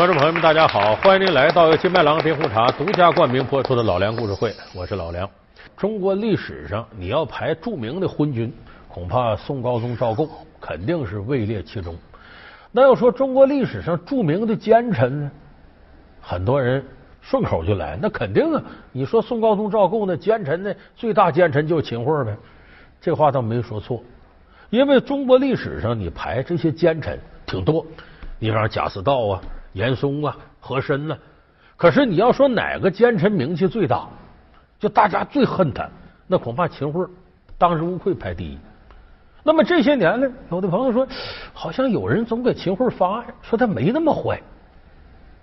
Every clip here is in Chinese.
观众朋友们，大家好！欢迎您来到由金麦郎冰红茶独家冠名播出的《老梁故事会》，我是老梁。中国历史上，你要排著名的昏君，恐怕宋高宗赵构肯定是位列其中。那要说中国历史上著名的奸臣呢，很多人顺口就来，那肯定啊！你说宋高宗赵构那奸臣呢，最大奸臣就是秦桧呗。这话倒没说错，因为中国历史上你排这些奸臣挺多，你比方贾似道啊。严嵩啊，和珅呢？可是你要说哪个奸臣名气最大，就大家最恨他，那恐怕秦桧当之无愧排第一。那么这些年呢，有的朋友说，好像有人总给秦桧发案，说他没那么坏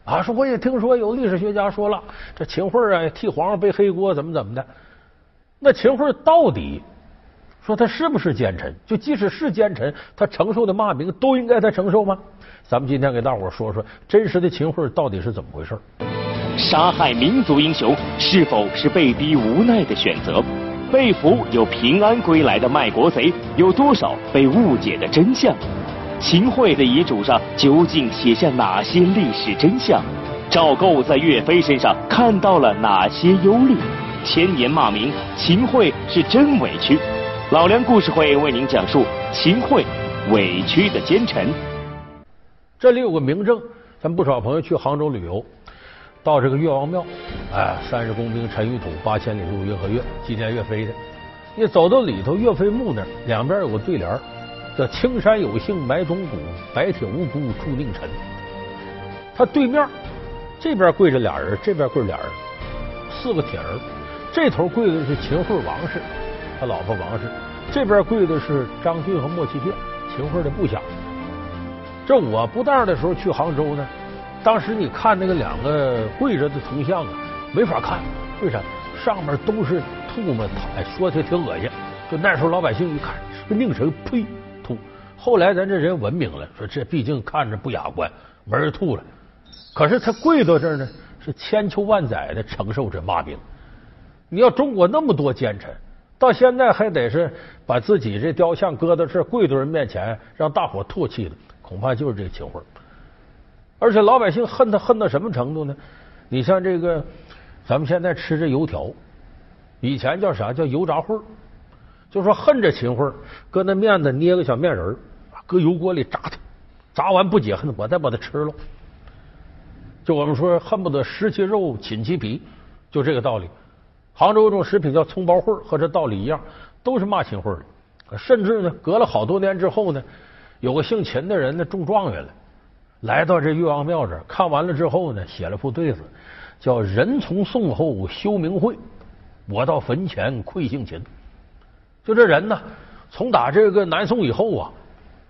啊。说我也听说有历史学家说了，这秦桧啊替皇上背黑锅，怎么怎么的。那秦桧到底说他是不是奸臣？就即使是奸臣，他承受的骂名都应该他承受吗？咱们今天给大伙说说真实的秦桧到底是怎么回事？杀害民族英雄是否是被逼无奈的选择？被俘又平安归来的卖国贼有多少被误解的真相？秦桧的遗嘱上究竟写下哪些历史真相？赵构在岳飞身上看到了哪些忧虑？千年骂名，秦桧是真委屈。老梁故事会为您讲述秦桧委屈的奸臣。这里有个明证，咱不少朋友去杭州旅游，到这个岳王庙，哎，三十功名尘与土，八千里路云和月，纪念岳飞的。你走到里头，岳飞墓那儿两边有个对联，叫“青山有幸埋忠骨，白铁无辜铸佞臣”。他对面这边跪着俩人，这边跪俩人，四个铁人。这头跪的是秦桧王氏，他老婆王氏；这边跪的是张俊和莫其便，秦桧的部下。这我不当的时候去杭州呢，当时你看那个两个跪着的铜像啊，没法看，为啥？上面都是吐沫，哎，说起来挺恶心。就那时候老百姓一看是个佞臣，呸，吐。后来咱这人文明了，说这毕竟看着不雅观，没人吐了。可是他跪到这儿呢，是千秋万载的承受这骂名。你要中国那么多奸臣，到现在还得是把自己这雕像搁到这贵族人面前，让大伙唾弃的。恐怕就是这个秦桧，而且老百姓恨他恨到什么程度呢？你像这个，咱们现在吃这油条，以前叫啥叫油炸烩就说恨这秦桧，搁那面子捏个小面人搁油锅里炸它，炸完不解恨，我再把它吃了。就我们说恨不得食其肉，寝其皮，就这个道理。杭州有种食品叫葱包烩和这道理一样，都是骂秦桧的。甚至呢，隔了好多年之后呢。有个姓秦的人呢，中状元了，来到这岳王庙这儿，看完了之后呢，写了副对子，叫“人从宋后休明讳，我到坟前愧姓秦”。就这人呢，从打这个南宋以后啊，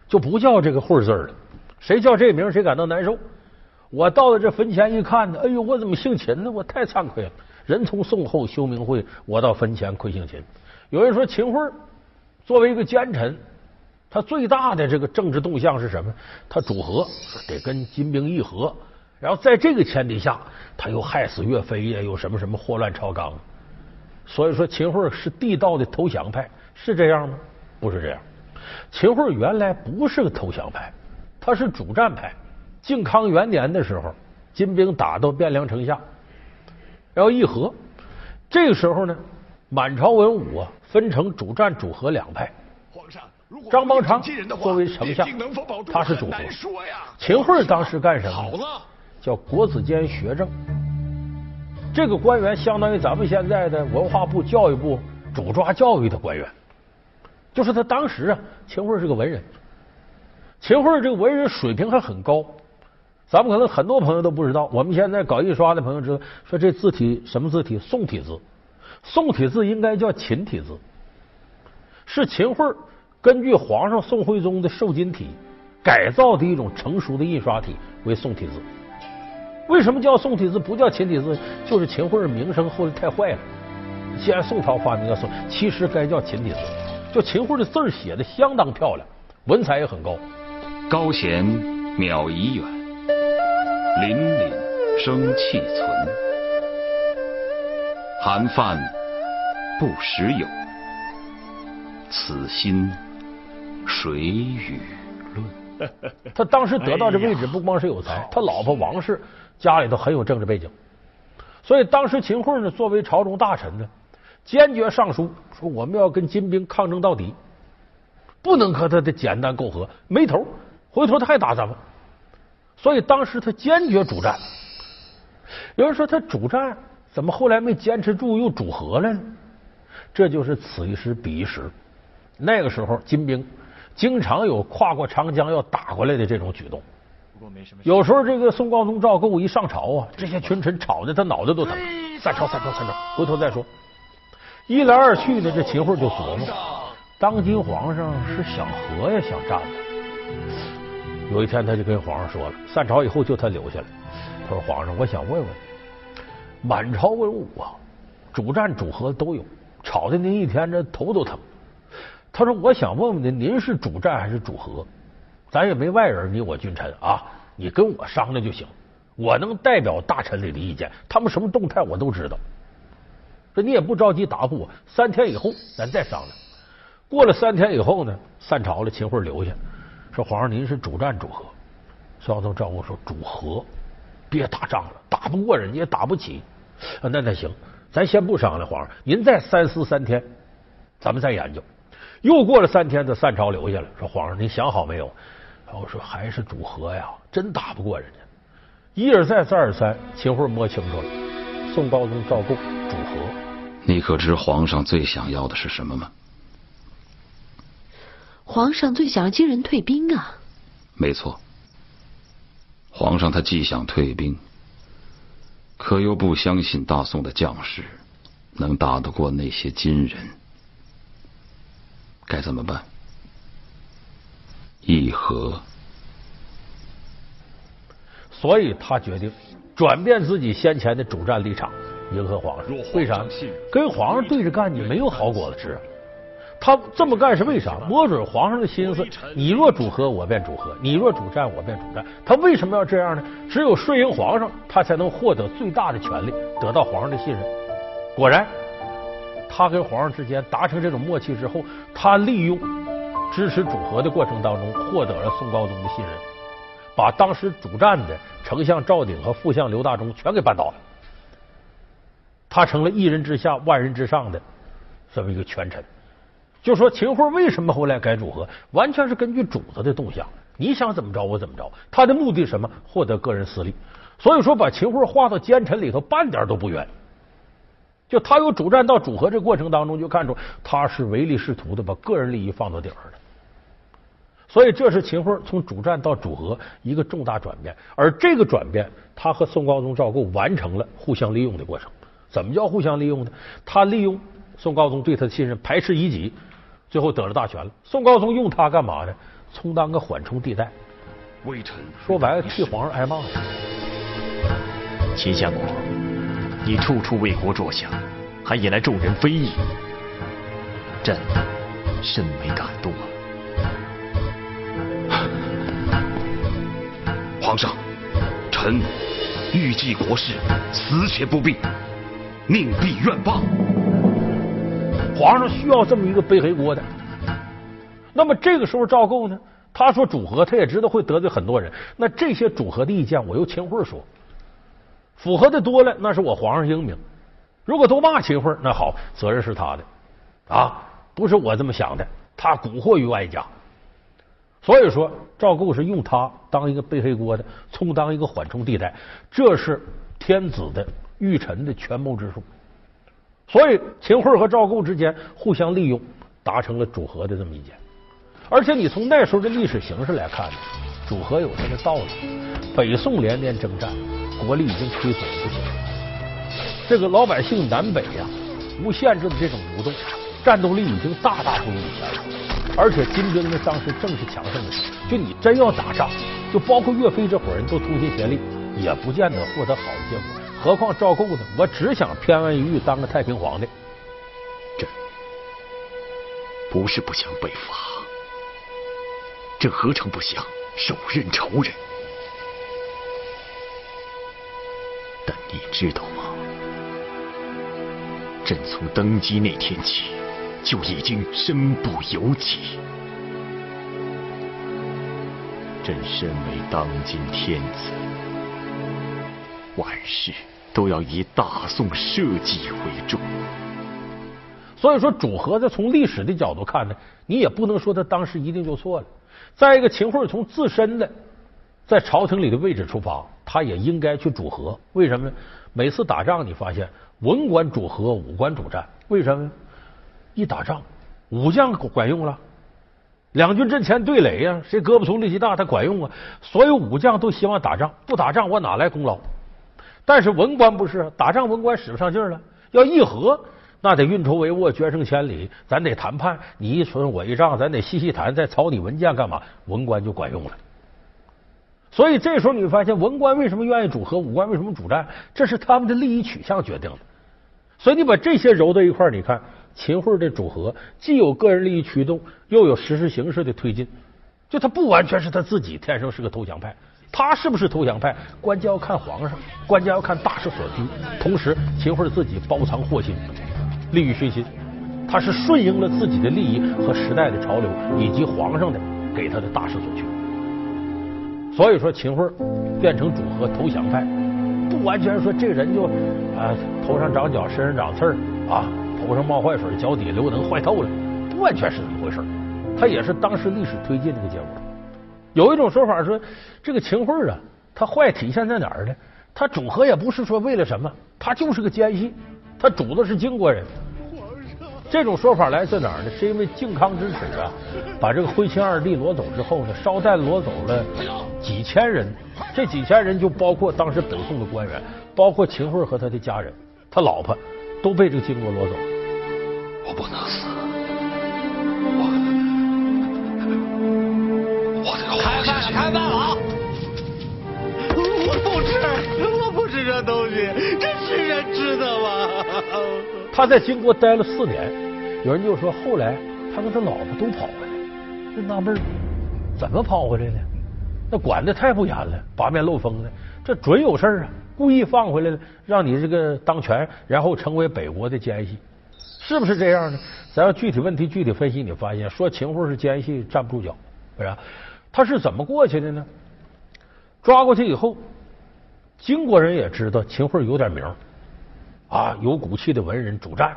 就不叫这个讳字了。谁叫这名，谁感到难受。我到了这坟前一看呢，哎呦，我怎么姓秦呢？我太惭愧了。人从宋后休明讳，我到坟前愧姓秦。有人说秦桧作为一个奸臣。他最大的这个政治动向是什么？他主和，得跟金兵议和，然后在这个前提下，他又害死岳飞呀，又什么什么祸乱朝纲。所以说，秦桧是地道的投降派，是这样吗？不是这样。秦桧原来不是个投降派，他是主战派。靖康元年的时候，金兵打到汴梁城下，然后议和。这个时候呢，满朝文武啊，分成主战、主和两派。张邦昌作为丞相，他是主和。秦桧当时干什么？叫国子监学政。这个官员相当于咱们现在的文化部、教育部主抓教育的官员。就是他当时啊，秦桧是个文人。秦桧这个文人水平还很高。咱们可能很多朋友都不知道，我们现在搞印刷的朋友知道，说这字体什么字体？宋体字。宋体字应该叫秦体字，是秦桧。根据皇上宋徽宗的瘦金体改造的一种成熟的印刷体为宋体字。为什么叫宋体字不叫秦体字？就是秦桧名声后来太坏了。既然宋朝发明叫宋，其实该叫秦体字。就秦桧的字写的相当漂亮，文采也很高。高贤渺仪远，凛凛生气存。韩范不时有，此心。谁与论？他当时得到这位置，不光是有才，他老婆王氏家里头很有政治背景，所以当时秦桧呢，作为朝中大臣呢，坚决上书说我们要跟金兵抗争到底，不能和他的简单媾和，没头，回头他还打咱们。所以当时他坚决主战。有人说他主战怎么后来没坚持住又主和了呢？这就是此一时彼一时。那个时候金兵经常有跨过长江要打过来的这种举动。有时候这个宋高宗赵构一上朝啊，这些群臣吵得他脑袋都疼。三朝三朝三朝，回头再说。一来二去的，这秦桧就琢磨：当今皇上是想和呀，想战有一天，他就跟皇上说了：散朝以后就他留下了。他说：“皇上，我想问问，满朝文武啊，主战主和都有，吵得您一天这头都疼。他说：我想问问您，您是主战还是主和？咱也没外人，你我君臣啊，你跟我商量就行。我能代表大臣里的意见，他们什么动态我都知道。说你也不着急答复我，三天以后咱再商量。过了三天以后呢，散朝了，秦桧留下。”说皇上，您是主战主和？宋高宗赵构说主和，别打仗了，打不过人家也打不起。啊那那行，咱先不商量，皇上您再三思三天，咱们再研究。又过了三天，他散朝留下了，说皇上您想好没有？我说还是主和呀，真打不过人家。一而再，再而三，秦桧摸清楚了，宋高宗赵构主和。你可知皇上最想要的是什么吗？皇上最想金人退兵啊！没错，皇上他既想退兵，可又不相信大宋的将士能打得过那些金人，该怎么办？议和。所以他决定转变自己先前的主战立场，迎合皇上。为啥？跟皇上对着干，你没有好果子吃。他这么干是为啥？摸准皇上的心思，你若主和，我便主和；你若主战，我便主战。他为什么要这样呢？只有顺应皇上，他才能获得最大的权力，得到皇上的信任。果然，他跟皇上之间达成这种默契之后，他利用支持主和的过程当中，获得了宋高宗的信任，把当时主战的丞相赵鼎和副相刘大中全给扳倒了。他成了一人之下，万人之上的这么一个权臣。就说秦桧为什么后来改主和，完全是根据主子的动向，你想怎么着我怎么着。他的目的什么？获得个人私利。所以说，把秦桧划到奸臣里头，半点都不冤。就他由主战到主和这过程当中，就看出他是唯利是图的，把个人利益放到顶上了。所以，这是秦桧从主战到主和一个重大转变。而这个转变，他和宋高宗赵构完成了互相利用的过程。怎么叫互相利用呢？他利用宋高宗对他的信任，排斥异己。最后得了大权了。宋高宗用他干嘛呢？充当个缓冲地带。微臣说白了，替皇上挨骂。秦相国，你处处为国着想，还引来众人非议，朕甚为感动啊！皇上，臣欲济国事，死且不避，宁必愿罢。皇上需要这么一个背黑锅的，那么这个时候赵构呢？他说主和，他也知道会得罪很多人。那这些主和的意见，我由秦桧说，符合的多了，那是我皇上英明；如果都骂秦桧，那好，责任是他的啊，不是我这么想的。他蛊惑于外家，所以说赵构是用他当一个背黑锅的，充当一个缓冲地带，这是天子的御臣的权谋之术。所以秦桧和赵构之间互相利用，达成了主和的这么一件。而且你从那时候的历史形势来看呢，主和有它的道理。北宋连年征战，国力已经亏损不行。这个老百姓南北呀，无限制的这种流动，战斗力已经大大不如以前了。而且金兵呢，当时正是强盛的时候。就你真要打仗，就包括岳飞这伙人都同心协力，也不见得获得好的结果。何况赵构呢？我只想偏安一隅，当个太平皇帝。朕不是不想北伐，朕何尝不想手刃仇人？但你知道吗？朕从登基那天起，就已经身不由己。朕身为当今天子，万事都要以大宋社稷为重。所以说，主和在从历史的角度看呢，你也不能说他当时一定就错了。再一个，秦桧从自身的在朝廷里的位置出发，他也应该去主和。为什么呢？每次打仗，你发现文官主和，武官主战。为什么？一打仗，武将管用了。两军阵前对垒呀，谁胳膊粗力气大，他管用啊。所有武将都希望打仗，不打仗我哪来功劳？但是文官不是，打仗文官使不上劲了，要议和。那得运筹帷幄，决胜千里，咱得谈判，你一存我一仗，咱得细细谈，再草拟文件干嘛？文官就管用了。所以这时候你发现，文官为什么愿意主和，武官为什么主战？这是他们的利益取向决定的。所以你把这些揉到一块儿，你看秦桧的主和，既有个人利益驱动，又有实施形式的推进。就他不完全是他自己天生是个投降派，他是不是投降派，关键要看皇上，关键要看大势所趋。同时，秦桧自己包藏祸心。利欲熏心，他是顺应了自己的利益和时代的潮流，以及皇上的给他的大势所趋。所以说，秦桧变成主和投降派，不完全说这人就啊头上长角，身上长刺儿啊，头上冒坏水，脚底流能坏透了，不完全是这么回事他也是当时历史推进这个结果。有一种说法说，这个秦桧啊，他坏体现在哪儿呢？他主和也不是说为了什么，他就是个奸细。他主的是金国人，这种说法来自哪儿呢？是因为靖康之耻啊，把这个徽钦二帝掳走之后呢，捎带掳走了几千人，这几千人就包括当时北宋的官员，包括秦桧和他的家人，他老婆都被这个金国掳走。我不能死，开饭了，啊！我不吃，我不吃这东西，这是人吃的吗？他在金国待了四年，有人就说后来他跟他老婆都跑回来，就纳闷怎么跑回来的？那管的太不严了，八面漏风的，这准有事儿啊！故意放回来了，让你这个当权，然后成为北国的奸细，是不是这样呢？咱要具体问题具体分析，你发现说秦桧是奸细站不住脚，是吧？他是怎么过去的呢？抓过去以后，金国人也知道秦桧有点名。啊，有骨气的文人主战，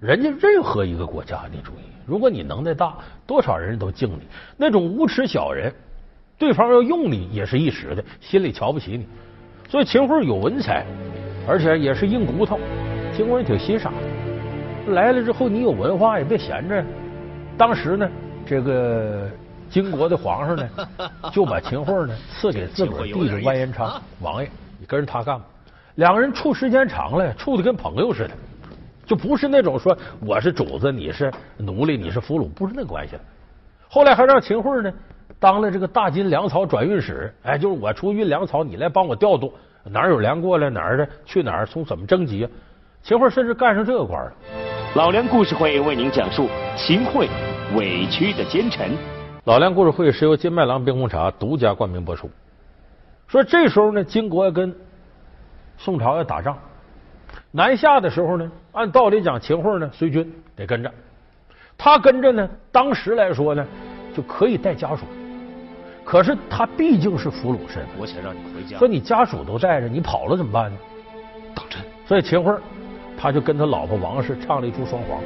人家任何一个国家，你注意，如果你能耐大，多少人都敬你。那种无耻小人，对方要用你也是一时的，心里瞧不起你。所以秦桧有文采，而且也是硬骨头，秦国人挺欣赏的。来了之后，你有文化也别闲着。当时呢，这个金国的皇上呢，就把秦桧呢赐给自个儿弟弟完颜昌王爷，你跟着他干吧。两个人处时间长了，处的跟朋友似的，就不是那种说我是主子，你是奴隶，你是俘虏，不是那关系了。后来还让秦桧呢当了这个大金粮草转运使，哎，就是我出运粮草，你来帮我调度，哪儿有粮过来哪儿的去哪儿，从怎么征集。秦桧甚至干上这个官了。老梁故事会为您讲述秦桧委屈的奸臣。老梁故事会是由金麦郎冰红茶独家冠名播出。说这时候呢，金国要跟。宋朝要打仗，南下的时候呢，按道理讲，秦桧呢随军得跟着，他跟着呢，当时来说呢，就可以带家属。可是他毕竟是俘虏身份，我想让你回家。说你家属都带着，你跑了怎么办呢？当真。所以秦桧他就跟他老婆王氏唱了一出双簧。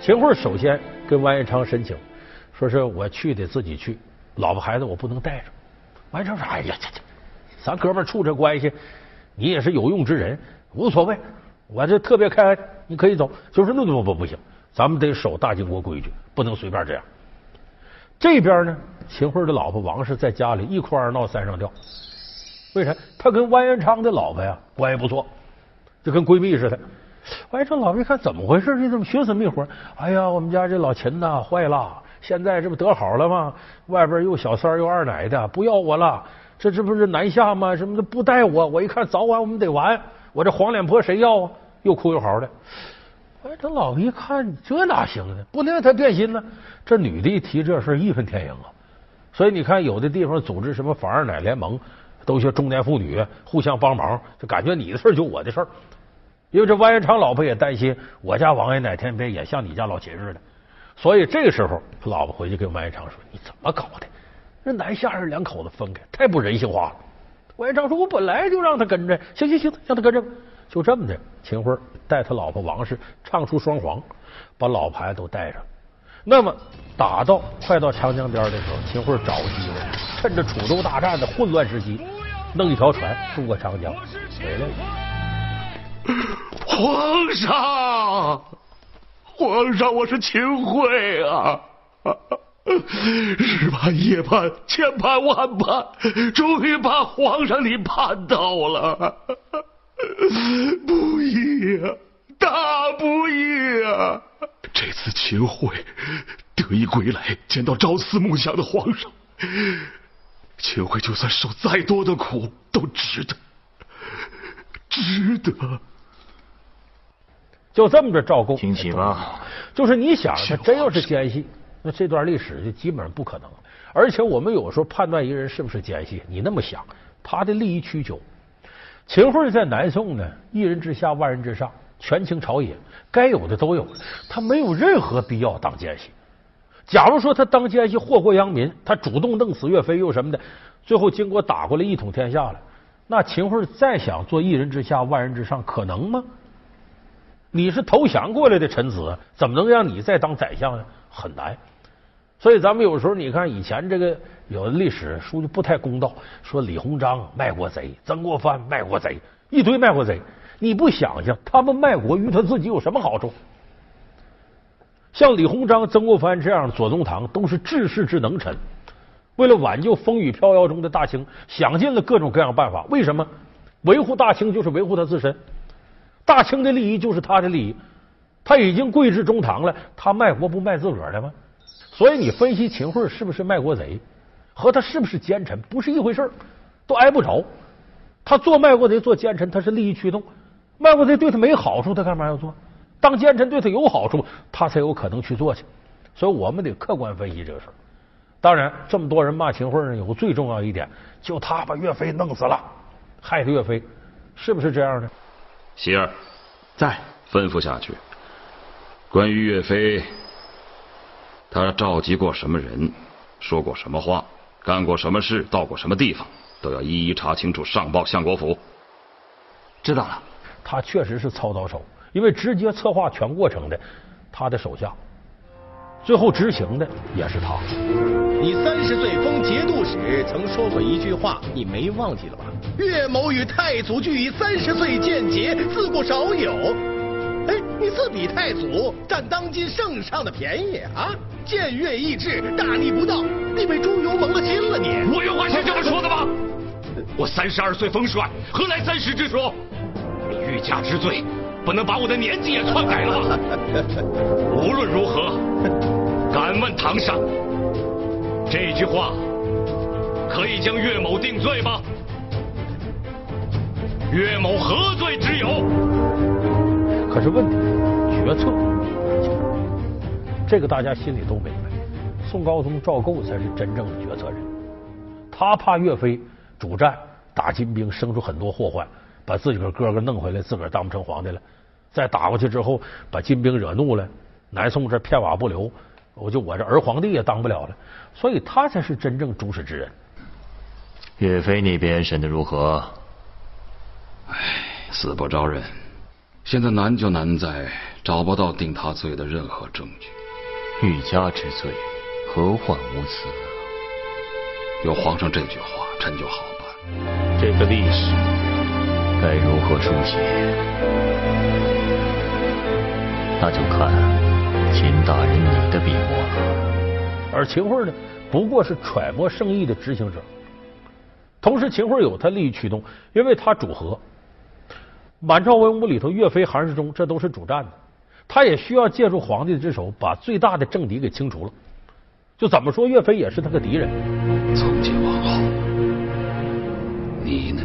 秦桧首先跟完颜昌申请，说是我去得自己去，老婆孩子我不能带着。完事说：“哎呀，这这，咱哥们处这关系。”你也是有用之人，无所谓。我这特别开恩，你可以走。就是那不不不行，咱们得守大金国规矩，不能随便这样。这边呢，秦桧的老婆王氏在家里一哭二闹三上吊。为啥？他跟完颜昌的老婆呀关系不错，就跟闺蜜似的。完颜昌老婆一看怎么回事？你怎么寻死觅活？哎呀，我们家这老秦呐坏了，现在这不得好了吗？外边又小三又二奶的，不要我了。这这不是南下吗？什么的不带我？我一看早晚我们得完。我这黄脸婆谁要啊？又哭又嚎的。哎，这老婆一看这哪行呢？不能让他变心呢。这女的一提这事义愤填膺啊。所以你看，有的地方组织什么反二奶联盟，都些中年妇女互相帮忙，就感觉你的事就我的事儿。因为这万延昌老婆也担心我家王爷哪天别也像你家老秦似的。所以这个时候，他老婆回去跟完颜昌说：“你怎么搞的？人南下人两口子分开，太不人性化了。关元璋说：“我本来就让他跟着，行行行，让他跟着。”就这么的，秦桧带他老婆王氏唱出双簧，把老牌都带上。那么打到快到长江边的时候，秦桧找机会，趁着楚州大战的混乱时期，弄一条船渡过长江回来了。皇上，皇上，我是秦桧啊！日盼夜盼，千盼万盼，终于把皇上你盼到了，不易啊，大不易啊！这次秦桧得以归来，见到朝思暮想的皇上，秦桧就算受再多的苦都值得，值得。就这么着，赵构听起吧，就是你想，他真要是奸细，那这段历史就基本上不可能。而且我们有时候判断一个人是不是奸细，你那么想，他的利益需求。秦桧在南宋呢，一人之下，万人之上。权倾朝野，该有的都有，他没有任何必要当奸细。假如说他当奸细祸国殃民，他主动弄死岳飞又什么的，最后经过打过来一统天下了，那秦桧再想做一人之下万人之上，可能吗？你是投降过来的臣子，怎么能让你再当宰相呢？很难。所以咱们有时候你看以前这个有的历史书就不太公道，说李鸿章卖国贼，曾国藩卖国贼，一堆卖国贼。你不想想，他们卖国于他自己有什么好处？像李鸿章、曾国藩这样的左宗棠，都是治世之能臣。为了挽救风雨飘摇中的大清，想尽了各种各样办法。为什么？维护大清就是维护他自身，大清的利益就是他的利益。他已经贵至中堂了，他卖国不卖自个儿的吗？所以你分析秦桧是不是卖国贼，和他是不是奸臣不是一回事都挨不着。他做卖国贼、做奸臣，他是利益驱动。卖国贼对他没好处，他干嘛要做？当奸臣对他有好处，他才有可能去做去。所以我们得客观分析这个事儿。当然，这么多人骂秦桧呢，有个最重要一点，就他把岳飞弄死了，害的岳飞，是不是这样的？喜儿，在吩咐下去。关于岳飞，他召集过什么人，说过什么话，干过什么事，到过什么地方，都要一一查清楚，上报相国府。知道了。他确实是操刀手，因为直接策划全过程的他的手下，最后执行的也是他。你三十岁封节度使曾说过一句话，你没忘记了吧？岳某与太祖俱以三十岁见节，自古少有。哎，你自比太祖，占当今圣上的便宜啊！见岳意志，大逆不道，你被朱由蒙了心了你！我有话是这么说的吗？我三十二岁封帅，何来三十之说？你欲加之罪，不能把我的年纪也篡改了吧？无论如何，敢问堂上，这句话可以将岳某定罪吗？岳某何罪之有？可是问题决策，这个大家心里都明白。宋高宗赵构才是真正的决策人，他怕岳飞主战打金兵生出很多祸患。把自己个哥哥弄回来，自个儿当不成皇帝了。再打过去之后，把金兵惹怒了，南宋这片瓦不留，我就我这儿皇帝也当不了了。所以他才是真正主使之人。岳飞那边审的如何？唉，死不招认。现在难就难在找不到定他罪的任何证据。欲加之罪，何患无辞？有皇上这句话，臣就好办。这个历史。该如何书写？那就看秦大人你的笔墨了。而秦桧呢，不过是揣摩圣意的执行者。同时，秦桧有他利益驱动，因为他主和。满朝文武里头，岳飞、韩世忠这都是主战的，他也需要借助皇帝之手，把最大的政敌给清除了。就怎么说，岳飞也是他个敌人。从今往后，你呢？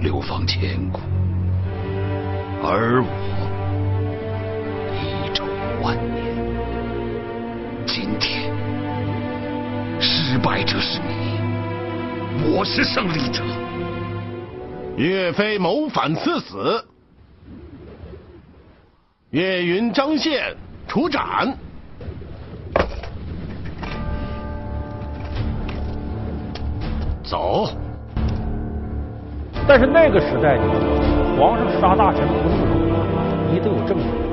流芳千古，而我万年。今天失败者是你，我是胜利者。岳飞谋反赐死，岳云、张宪处斩。走。但是那个时代，皇上杀大臣不是容易，你得有证据。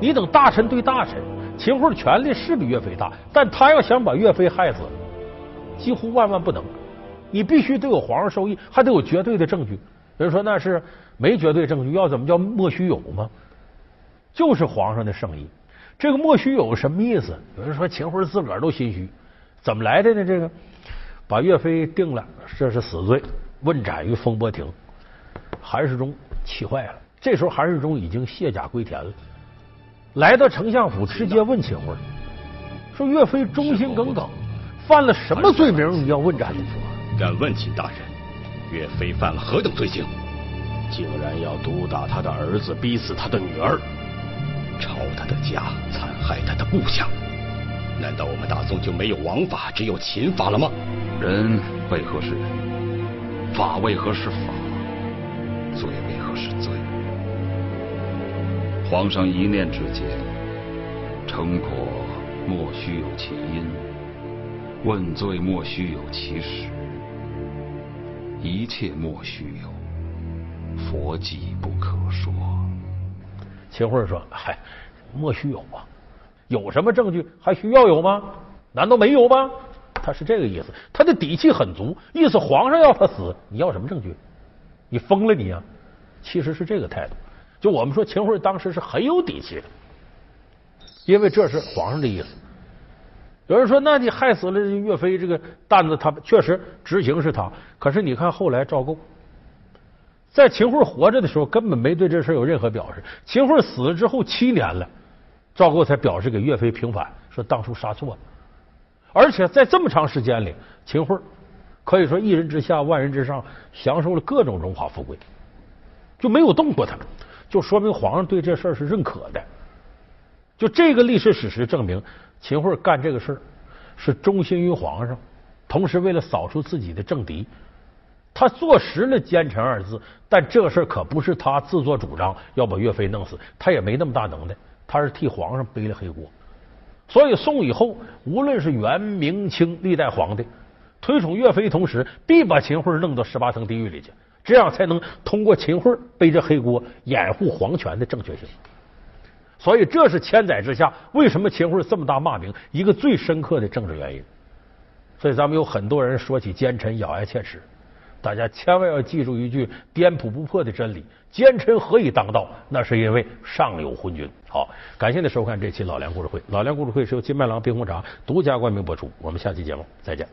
你等大臣对大臣，秦桧的权力是比岳飞大，但他要想把岳飞害死，几乎万万不能。你必须得有皇上授意，还得有绝对的证据。有人说那是没绝对证据，要怎么叫莫须有吗？就是皇上的圣意。这个莫须有什么意思？有人说秦桧自个儿都心虚，怎么来的呢？这个把岳飞定了，这是死罪。问斩于风波亭，韩世忠气坏了。这时候韩世忠已经卸甲归田了，来到丞相府，直接问秦桧说：“岳飞忠心耿耿，犯了什么罪名？你要问斩？”：“敢问秦大人，岳飞犯了何等罪行？竟然要毒打他的儿子，逼死他的女儿，抄他的家，残害他的部下？难道我们大宋就没有王法，只有秦法了吗？人为何是人？”法为何是法？罪为何是罪？皇上一念之间，成果莫须有其因，问罪莫须有其实，一切莫须有，佛迹不可说。秦桧说：“嗨，莫须有啊，有什么证据还需要有吗？难道没有吗？”他是这个意思，他的底气很足，意思皇上要他死，你要什么证据？你疯了你啊！其实是这个态度。就我们说，秦桧当时是很有底气的，因为这是皇上的意思。有人说，那你害死了岳飞，这个担子他确实执行是他，可是你看后来赵构，在秦桧活着的时候根本没对这事有任何表示，秦桧死了之后七年了，赵构才表示给岳飞平反，说当初杀错了。而且在这么长时间里，秦桧可以说一人之下万人之上，享受了各种荣华富贵，就没有动过他，就说明皇上对这事是认可的。就这个历史史实证明，秦桧干这个事儿是忠心于皇上，同时为了扫除自己的政敌，他坐实了奸臣二字。但这事儿可不是他自作主张要把岳飞弄死，他也没那么大能耐，他是替皇上背了黑锅。所以宋以后，无论是元、明清历代皇帝推崇岳飞，同时必把秦桧弄到十八层地狱里去，这样才能通过秦桧背着黑锅，掩护皇权的正确性。所以这是千载之下为什么秦桧这么大骂名一个最深刻的政治原因。所以咱们有很多人说起奸臣咬牙切齿。大家千万要记住一句颠扑不破的真理：奸臣何以当道？那是因为上有昏君。好，感谢您收看这期老梁故事会。老梁故事会是由金麦郎冰红茶独家冠名播出。我们下期节目再见。